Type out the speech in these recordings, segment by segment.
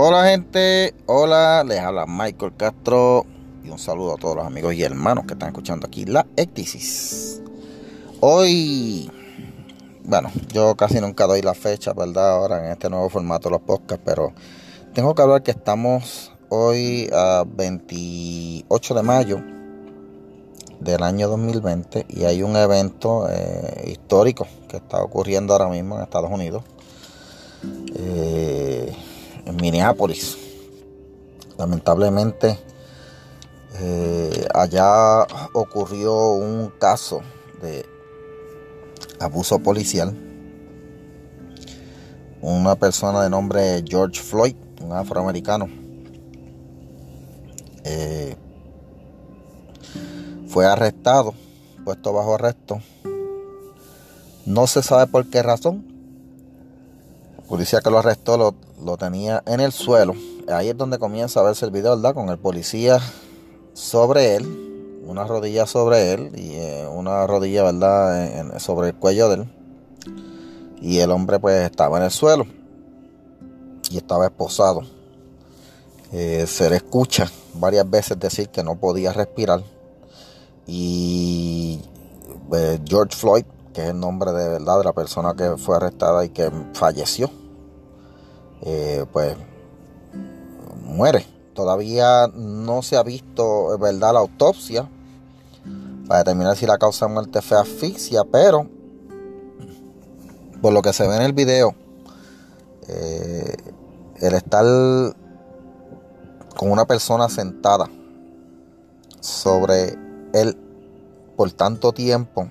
Hola gente, hola, les habla Michael Castro y un saludo a todos los amigos y hermanos que están escuchando aquí la Ectisis. Hoy, bueno, yo casi nunca doy la fecha, ¿verdad? Ahora en este nuevo formato de los podcasts, pero tengo que hablar que estamos hoy a 28 de mayo del año 2020 y hay un evento eh, histórico que está ocurriendo ahora mismo en Estados Unidos. Eh, en Minneapolis. Lamentablemente, eh, allá ocurrió un caso de abuso policial. Una persona de nombre George Floyd, un afroamericano, eh, fue arrestado, puesto bajo arresto. No se sabe por qué razón. La policía que lo arrestó lo, lo tenía en el suelo. Ahí es donde comienza a verse el video, ¿verdad? Con el policía sobre él, una rodilla sobre él y eh, una rodilla, ¿verdad? sobre el cuello de él. Y el hombre pues estaba en el suelo y estaba esposado. Eh, se le escucha varias veces decir que no podía respirar. Y eh, George Floyd, que es el nombre de verdad de la persona que fue arrestada y que falleció eh, pues muere. Todavía no se ha visto, verdad, la autopsia para determinar si la causa de muerte fue asfixia, pero por lo que se ve en el video, eh, el estar con una persona sentada sobre él por tanto tiempo,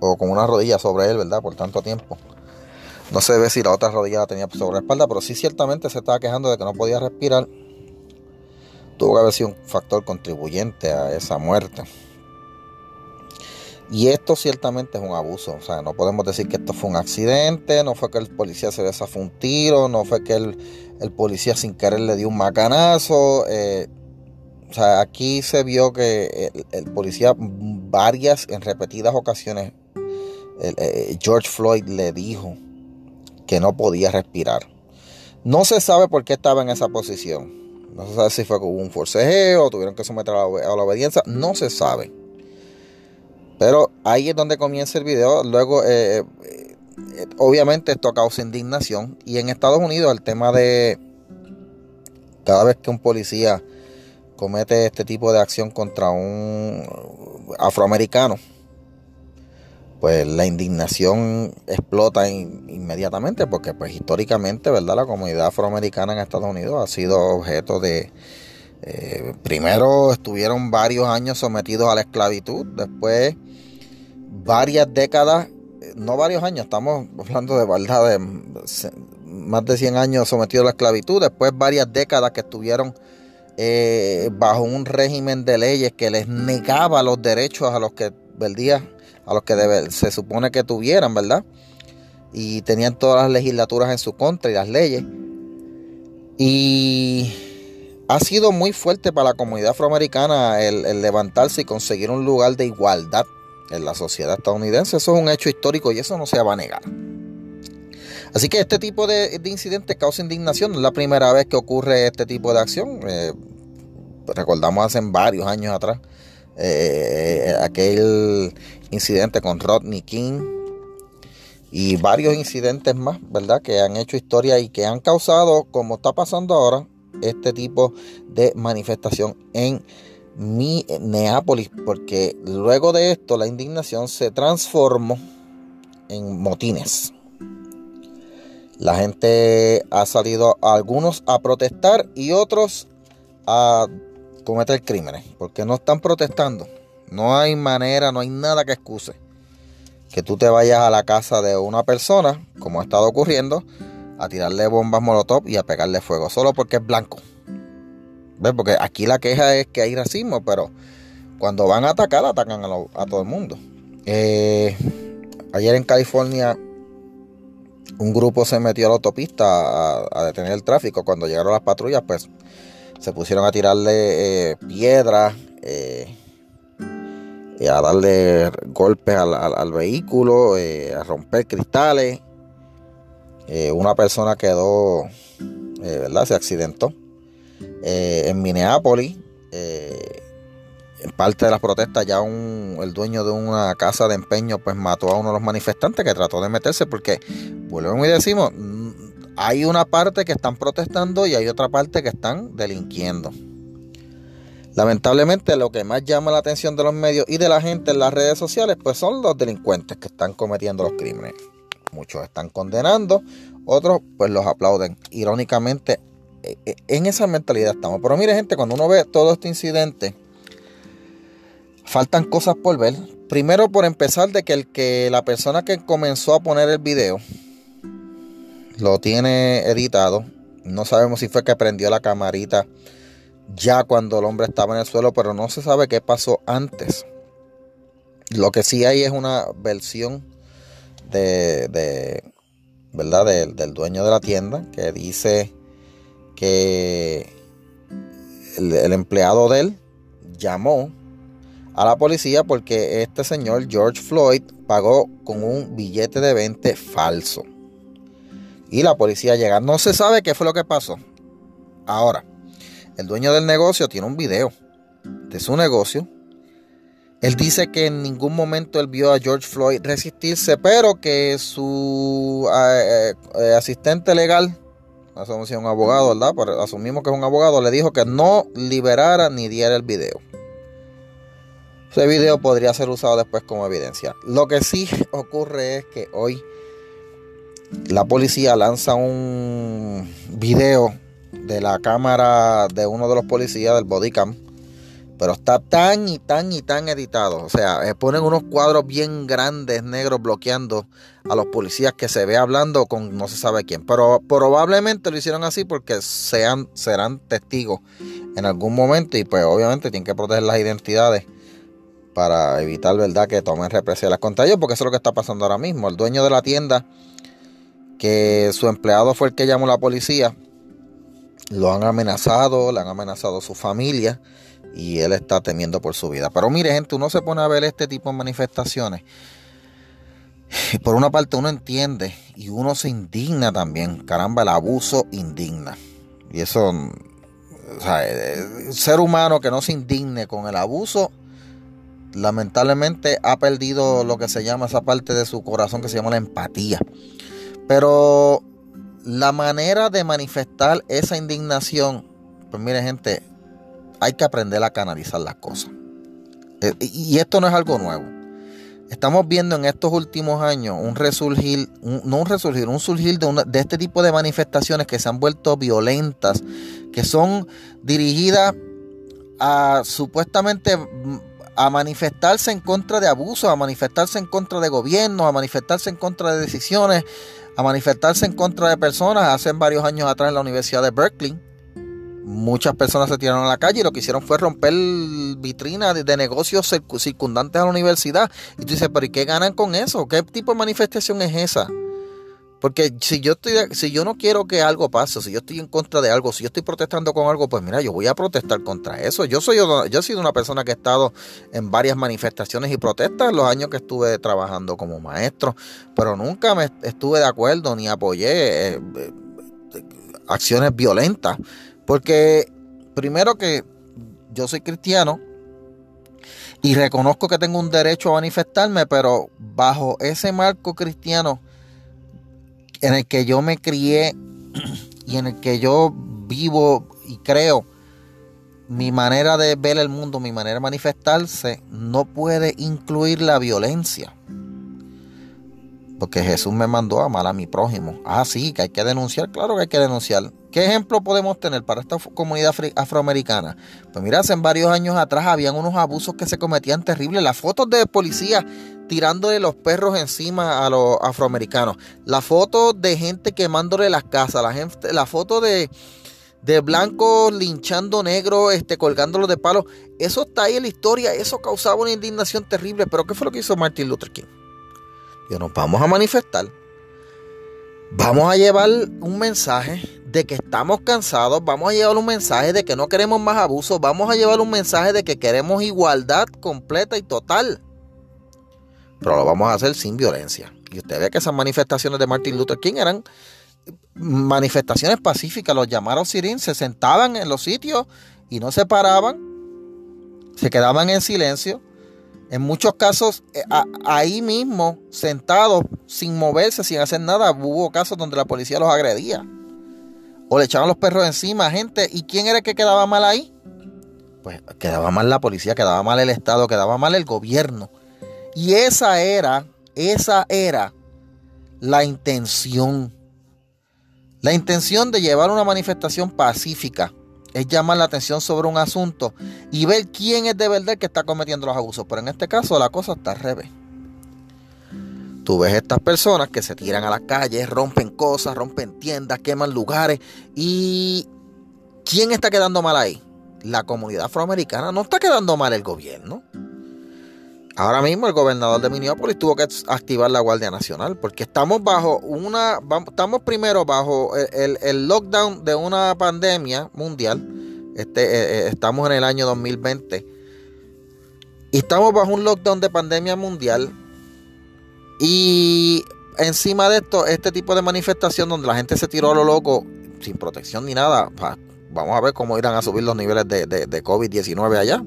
o con una rodilla sobre él, ¿verdad? Por tanto tiempo, no se ve si la otra rodilla la tenía sobre la espalda, pero sí ciertamente se estaba quejando de que no podía respirar. Tuvo que haber sido un factor contribuyente a esa muerte. Y esto ciertamente es un abuso. O sea, no podemos decir que esto fue un accidente, no fue que el policía se desafó un tiro, no fue que el, policía sin querer le dio un macanazo. Eh, o sea, aquí se vio que el, policía varias, en repetidas ocasiones, eh, George Floyd le dijo que no podía respirar. No se sabe por qué estaba en esa posición. No se sabe si fue con un forcejeo tuvieron que someter a la, obediencia. No se sabe. Pero ahí es donde comienza el video. Luego, eh, eh, obviamente esto causa indignación. Y en Estados Unidos el tema de cada vez que un policía comete este tipo de acción contra un afroamericano, pues la indignación explota inmediatamente porque pues históricamente, ¿verdad? La comunidad afroamericana en Estados Unidos ha sido objeto de... Eh, primero estuvieron varios años sometidos a la esclavitud, después varias décadas, no varios años, estamos hablando de verdad de más de 100 años sometidos a la esclavitud, después varias décadas que estuvieron eh, bajo un régimen de leyes que les negaba los derechos a los que ¿verdad? A los que se supone que tuvieran, ¿verdad? Y tenían todas las legislaturas en su contra y las leyes. Y ha sido muy fuerte para la comunidad afroamericana el, levantarse y conseguir un lugar de igualdad en la sociedad estadounidense. Eso es un hecho histórico y eso no se va a negar. Así que este tipo de, incidentes causa indignación. No es la primera vez que ocurre este tipo de acción. Eh, recordamos hace varios años atrás eh, aquel incidente con Rodney King y varios incidentes más, ¿verdad? Que han hecho historia y que han causado, como está pasando ahora, este tipo de manifestación en Minneapolis, porque luego de esto la indignación se transformó en motines. La gente ha salido, algunos a protestar y otros a cometer crímenes, porque no están protestando. No hay manera, no hay nada que excuse que tú te vayas a la casa de una persona, como ha estado ocurriendo, a tirarle bombas molotov y a pegarle fuego, solo porque es blanco. ¿Ves? Porque aquí la queja es que hay racismo, pero cuando van a atacar, atacan a, todo el mundo. Eh, ayer en California, un grupo se metió a la autopista a, detener el tráfico. Cuando llegaron las patrullas, pues se pusieron a tirarle eh, piedras. Eh, eh, a darle golpes al, vehículo, eh, a romper cristales. Una persona quedó ¿verdad? Se accidentó. En Minneapolis, en parte de las protestas, ya el dueño de una casa de empeño pues mató a uno de los manifestantes que trató de meterse porque, volvemos y decimos, hay una parte que están protestando y hay otra parte que están delinquiendo. Lamentablemente lo que más llama la atención de los medios y de la gente en las redes sociales pues son los delincuentes que están cometiendo los crímenes. Muchos están condenando, otros pues los aplauden. Irónicamente, e, e, en esa mentalidad estamos. Pero mire gente, cuando uno ve todo este incidente, faltan cosas por ver. Primero por empezar de que el que la persona que comenzó a poner el video lo tiene editado. No sabemos si fue que prendió la camarita ya cuando el hombre estaba en el suelo, pero no se sabe qué pasó antes. Lo que sí hay es una versión de, ¿verdad? del dueño de la tienda que dice que el, empleado de él llamó a la policía porque este señor George Floyd pagó con un billete de 20 falso. Y la policía llega. No se sabe qué fue lo que pasó. Ahora, el dueño del negocio tiene un video de su negocio. Él dice que en ningún momento él vio a George Floyd resistirse, pero que su eh, eh, asistente legal, asumimos un abogado, ¿verdad? Asumimos que es un abogado, le dijo que no liberara ni diera el video. Ese video podría ser usado después como evidencia. Lo que sí ocurre es que hoy la policía lanza un video de la cámara de uno de los policías del bodycam. Pero está tan y tan y tan editado. O sea, eh, ponen unos cuadros bien grandes, negros, bloqueando a los policías que se ve hablando con no se sabe quién. Pero probablemente lo hicieron así porque sean, serán testigos en algún momento. Y pues obviamente tienen que proteger las identidades para evitar, ¿verdad?, que tomen represalias contra ellos. Porque eso es lo que está pasando ahora mismo. El dueño de la tienda, que su empleado fue el que llamó a la policía lo han amenazado, le han amenazado a su familia y él está temiendo por su vida. Pero mire, gente, uno se pone a ver este tipo de manifestaciones. Y por una parte uno entiende y uno se indigna también. Caramba, el abuso indigna. Y eso, o sea, el ser humano que no se indigne con el abuso, lamentablemente ha perdido lo que se llama esa parte de su corazón que se llama la empatía. Pero la manera de manifestar esa indignación, pues mire gente, hay que aprender a canalizar las cosas. Eh, y esto no es algo nuevo. Estamos viendo en estos últimos años un resurgir, no un resurgir, un surgir de, de este tipo de manifestaciones que se han vuelto violentas, que son dirigidas a supuestamente a manifestarse en contra de abusos, a manifestarse en contra de gobiernos, a manifestarse en contra de decisiones, a manifestarse en contra de personas. Hace varios años atrás en la Universidad de Berkeley, muchas personas se tiraron a la calle y lo que hicieron fue romper vitrinas de, negocios circundantes a la universidad. Y tú dices, pero ¿y qué ganan con eso? ¿Qué tipo de manifestación es esa? Porque si yo estoy, si yo no quiero que algo pase, si yo estoy en contra de algo, si yo estoy protestando con algo, pues mira, yo voy a protestar contra eso. Yo soy yo he sido una persona que ha estado en varias manifestaciones y protestas en los años que estuve trabajando como maestro, pero nunca me estuve de acuerdo ni apoyé eh, eh, acciones violentas, porque primero que yo soy cristiano y reconozco que tengo un derecho a manifestarme, pero bajo ese marco cristiano en el que yo me crié y en el que yo vivo y creo, mi manera de ver el mundo, mi manera de manifestarse, no puede incluir la violencia. Porque Jesús me mandó a amar a mi prójimo. Ah, sí, que hay que denunciar, claro que hay que denunciar. ¿Qué ejemplo podemos tener para esta comunidad afroamericana? Pues mira, hace varios años atrás habían unos abusos que se cometían terribles. Las fotos de policías tirándole los perros encima a los afroamericanos. La foto de gente quemándole las casas. La, gente, la foto de, de blancos linchando negros, este, colgándolos de palos. Eso está ahí en la historia. Eso causaba una indignación terrible. Pero ¿qué fue lo que hizo Martin Luther King? Y nos vamos a manifestar. Vamos a llevar un mensaje de que estamos cansados, vamos a llevar un mensaje de que no queremos más abusos, vamos a llevar un mensaje de que queremos igualdad completa y total pero lo vamos a hacer sin violencia. Y usted ve que esas manifestaciones de Martin Luther King eran manifestaciones pacíficas, los llamaron sirín, se sentaban en los sitios y no se paraban, se quedaban en silencio. En muchos casos, eh, ahí mismo, sentados, sin moverse, sin hacer nada, hubo casos donde la policía los agredía. O le echaban los perros encima a gente. ¿Y quién era el que quedaba mal ahí? Pues quedaba mal la policía, quedaba mal el Estado, quedaba mal el gobierno. Y esa era, esa era la intención. La intención de llevar una manifestación pacífica es llamar la atención sobre un asunto y ver quién es de verdad que está cometiendo los abusos. Pero en este caso la cosa está al revés. Tú ves estas personas que se tiran a las calles, rompen cosas, rompen tiendas, queman lugares. ¿Y quién está quedando mal ahí? La comunidad afroamericana. No está quedando mal el gobierno. Ahora mismo el gobernador de Minneapolis tuvo que activar la Guardia Nacional porque estamos bajo una, estamos primero bajo el, lockdown de una pandemia mundial. Este, eh, eh, estamos en el año 2020 y estamos bajo un lockdown de pandemia mundial y encima de esto este tipo de manifestación donde la gente se tiró a lo loco sin protección ni nada. Vamos a ver cómo irán a subir los niveles de, de COVID-19 allá.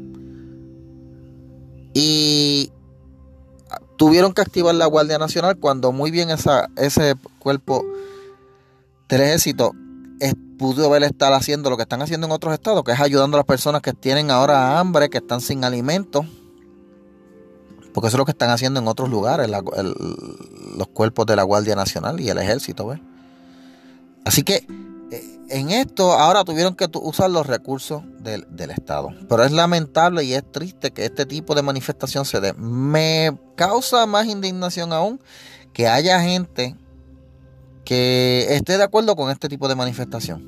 Y tuvieron que activar la Guardia Nacional cuando muy bien ese cuerpo del ejército pudo haber estar haciendo lo que están haciendo en otros estados, que es ayudando a las personas que tienen ahora hambre, que están sin alimentos. Porque eso es lo que están haciendo en otros lugares, los cuerpos de la Guardia Nacional y el ejército. Así que en esto ahora tuvieron que usar los recursos del, Estado. Pero es lamentable y es triste que este tipo de manifestación se dé. Me causa más indignación aún que haya gente que esté de acuerdo con este tipo de manifestación.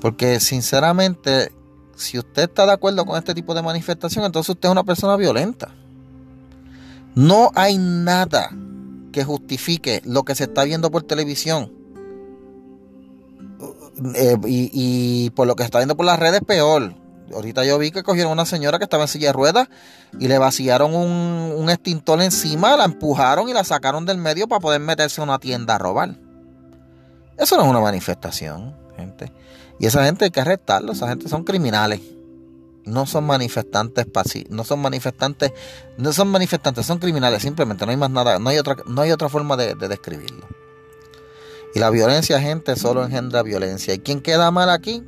Porque sinceramente, si usted está de acuerdo con este tipo de manifestación, entonces usted es una persona violenta. No hay nada que justifique lo que se está viendo por televisión eh, y, por lo que está viendo por las redes, peor. Ahorita yo vi que cogieron una señora que estaba en silla de ruedas y le vaciaron un, extintor encima, la empujaron y la sacaron del medio para poder meterse a una tienda a robar. Eso no es una manifestación, gente. Y esa gente hay que arrestarla, esa gente son criminales. No son manifestantes no son manifestantes, no son manifestantes, son criminales, simplemente no hay más nada, no hay otra, no hay otra forma de describirlo. Y la violencia, gente, solo engendra violencia. ¿Y quién queda mal aquí?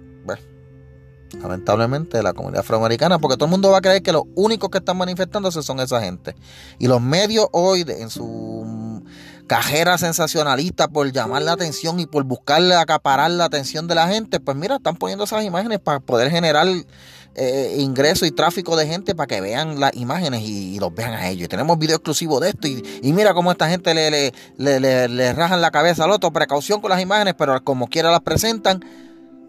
Lamentablemente la comunidad afroamericana, porque todo el mundo va a creer que los únicos que están manifestándose son esa gente. Y los medios hoy, en su cajera sensacionalista por llamar la atención y por buscarle acaparar la atención de la gente, pues mira, están poniendo esas imágenes para poder generar eh, ingreso y tráfico de gente para que vean las imágenes y, los vean a ellos. tenemos video exclusivo de esto y, mira cómo esta gente le, le, rajan la cabeza al otro. Precaución con las imágenes, pero como quiera las presentan.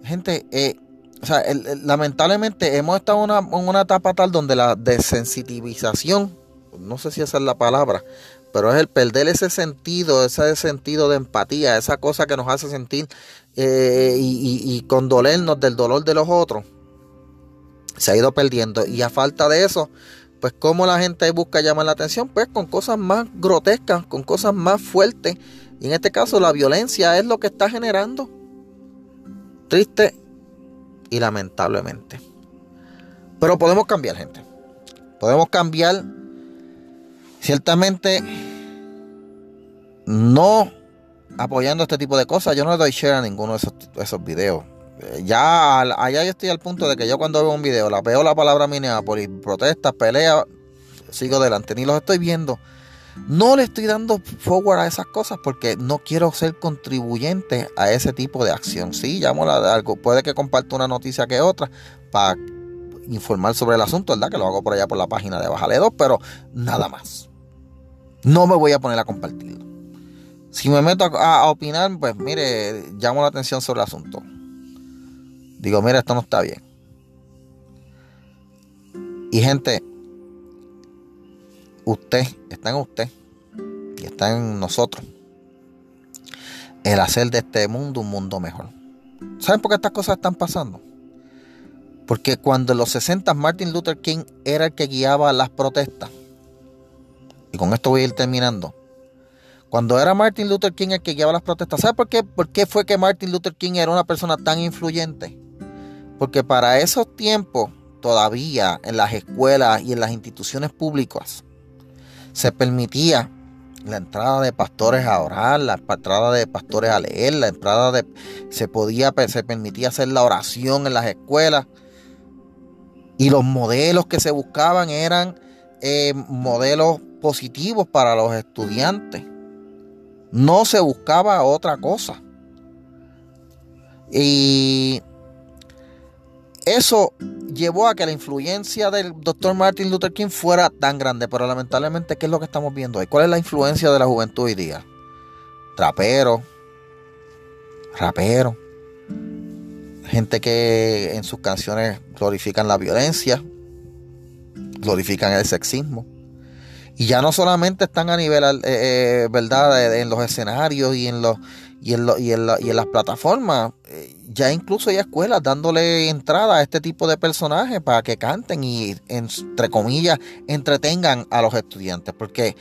Gente, eh, o sea, lamentablemente hemos estado en una, una etapa tal donde la desensitivización, no sé si esa es la palabra, pero es el perder ese sentido, ese sentido de empatía, esa cosa que nos hace sentir eh, y, y, condolernos del dolor de los otros se ha ido perdiendo. Y a falta de eso, pues como la gente busca llamar la atención, pues con cosas más grotescas, con cosas más fuertes. Y en este caso la violencia es lo que está generando. Triste y lamentablemente. Pero podemos cambiar, gente. Podemos cambiar. Ciertamente no apoyando este tipo de cosas. Yo no le doy share a ninguno de esos, esos videos ya allá yo estoy al punto de que yo cuando veo un video, la veo la palabra Minneapolis, protestas, pelea, sigo adelante, ni los estoy viendo. No le estoy dando forward a esas cosas porque no quiero ser contribuyente a ese tipo de acción. Sí, llamo a algo, puede que comparta una noticia que otra para informar sobre el asunto, ¿verdad? Que lo hago por allá por la página de Bajale 2, pero nada más. No me voy a poner a compartirlo. Si me meto a opinar, pues mire, llamo la atención sobre el asunto. Digo, mira, esto no está bien. Y gente, usted, está en usted y está en nosotros el hacer de este mundo un mundo mejor. ¿Saben por qué estas cosas están pasando? Porque cuando en los 60 Martin Luther King era el que guiaba las protestas, y con esto voy a ir terminando, Cuando era Martin Luther King el que guiaba las protestas, ¿sabe por qué? ¿Por qué fue que Martin Luther King era una persona tan influyente? Porque para esos tiempos, todavía en las escuelas y en las instituciones públicas, se permitía la entrada de pastores a orar, la entrada de pastores a leer, la entrada de se podía se permitía hacer la oración en las escuelas y los modelos que se buscaban eran eh, modelos positivos para los estudiantes. No se buscaba otra cosa. Y eso llevó a que la influencia del doctor Martin Luther King fuera tan grande, pero lamentablemente, ¿qué es lo que estamos viendo hoy? ¿Cuál es la influencia de la juventud hoy día? Trapero, rapero, gente que en sus canciones glorifican la violencia, glorifican el sexismo. Y ya no solamente están a nivel, eh, eh, ¿verdad?, en los escenarios y en, los, y en, en las plataformas. Eh, ya incluso hay escuelas dándole entrada a este tipo de personajes para que canten y, entre comillas, entretengan a los estudiantes. Porque,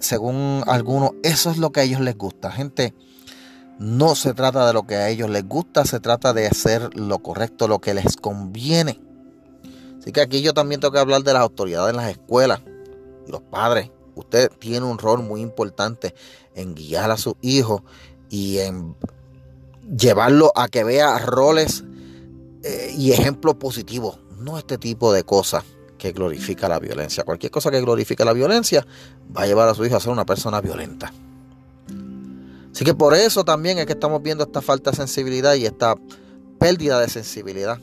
según algunos, eso es lo que a ellos les gusta. Gente, no se trata de lo que a ellos les gusta, se trata de hacer lo correcto, lo que les conviene. Así que aquí yo también tengo que hablar de las autoridades en las escuelas y los padres. Usted tiene un rol muy importante en guiar a sus hijos y en llevarlo a que vea roles eh, y ejemplos positivos, no este tipo de cosas que glorifica la violencia. Cualquier cosa que glorifique la violencia va a llevar a su hijo a ser una persona violenta. Así que por eso también es que estamos viendo esta falta de sensibilidad y esta pérdida de sensibilidad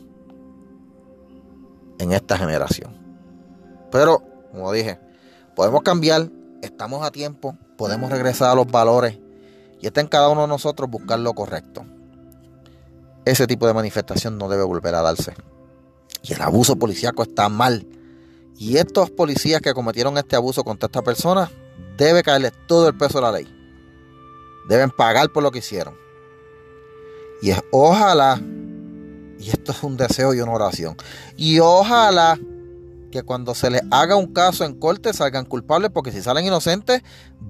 en esta generación. Pero, como dije, podemos cambiar, estamos a tiempo, podemos regresar a los valores y está en cada uno de nosotros buscar lo correcto. Ese tipo de manifestación no debe volver a darse. Y el abuso policíaco está mal. Y estos policías que cometieron este abuso contra esta persona, debe caerles todo el peso de la ley. Deben pagar por lo que hicieron. Y es ojalá, y esto es un deseo y una oración, y ojalá que cuando se les haga un caso en corte salgan culpables, porque si salen inocentes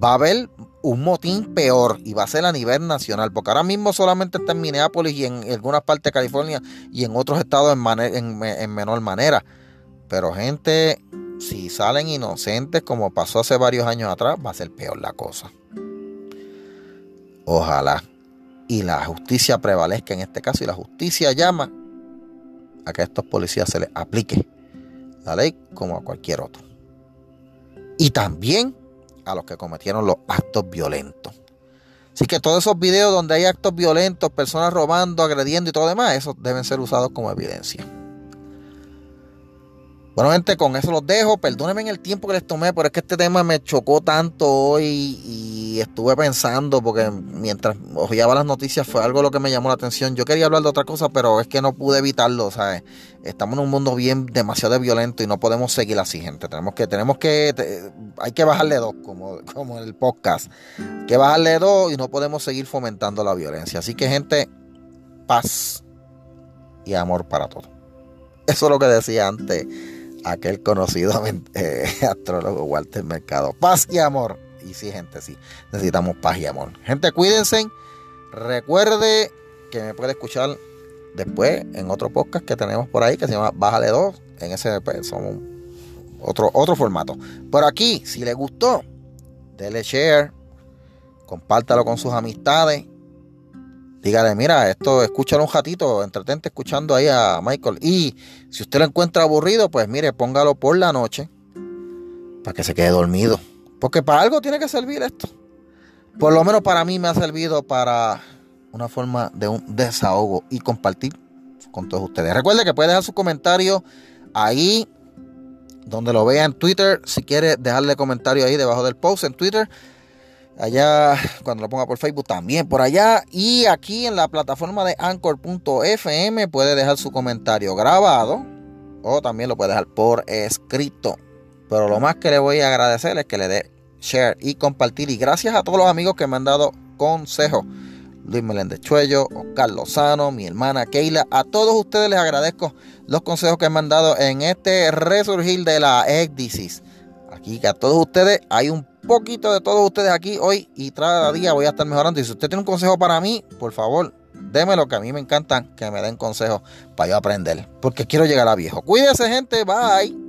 va a haber un motín peor y va a ser a nivel nacional, porque ahora mismo solamente está en Minneapolis y en algunas partes de California y en otros estados en, en menor manera. Pero gente, si salen inocentes como pasó hace varios años atrás, va a ser peor la cosa. Ojalá. Y la justicia prevalezca en este caso y la justicia llama a que a estos policías se les aplique la ley como a cualquier otro. Y también a los que cometieron los actos violentos. Así que todos esos videos donde hay actos violentos, personas robando, agrediendo y todo demás, esos deben ser usados como evidencia. Bueno, gente, con eso los dejo. Perdónenme en el tiempo que les tomé, pero es que este tema me chocó tanto hoy y estuve pensando, porque mientras ojeaba las noticias fue algo lo que me llamó la atención. Yo quería hablar de otra cosa, pero es que no pude evitarlo, ¿sabes? Estamos en un mundo bien demasiado violento y no podemos seguir así, gente. Tenemos que, tenemos que, hay que bajarle dos, como, como en el podcast. Hay que bajarle dos y no podemos seguir fomentando la violencia. Así que, gente, paz y amor para todos. Eso es lo que decía antes aquel conocido eh, astrólogo Walter Mercado. Paz y amor. Y sí, gente, sí. Necesitamos paz y amor. Gente, cuídense. Recuerde que me puede escuchar después en otro podcast que tenemos por ahí que se llama Bájale 2. En ese pues, somos otro, otro formato. Pero aquí, si le gustó, dele share. Compártalo con sus amistades dígale, mira, esto, escúchalo un ratito, entretente escuchando ahí a Michael. Y si usted lo encuentra aburrido, pues mire, póngalo por la noche para que se quede dormido. Porque para algo tiene que servir esto. Por lo menos para mí me ha servido para una forma de un desahogo y compartir con todos ustedes. Recuerde que puede dejar su comentario ahí donde lo vea en Twitter. Si quiere dejarle comentario ahí debajo del post en Twitter allá cuando lo ponga por Facebook también por allá. Y aquí en la plataforma de anchor.fm puede dejar su comentario grabado o también lo puede dejar por escrito. Pero lo más que le voy a agradecer es que le dé share y compartir. Y gracias a todos los amigos que me han dado consejos Luis Meléndez Chuello, Carlos Sano, mi hermana Keila, a todos ustedes les agradezco los consejos que me han dado en este resurgir de la ecdisis Y que a todos ustedes, hay un poquito de todos ustedes aquí hoy y cada día voy a estar mejorando. Y si usted tiene un consejo para mí, por favor, démelo, que a mí me encanta que me den consejos para yo aprender. Porque quiero llegar a viejo. Cuídese, gente. Bye.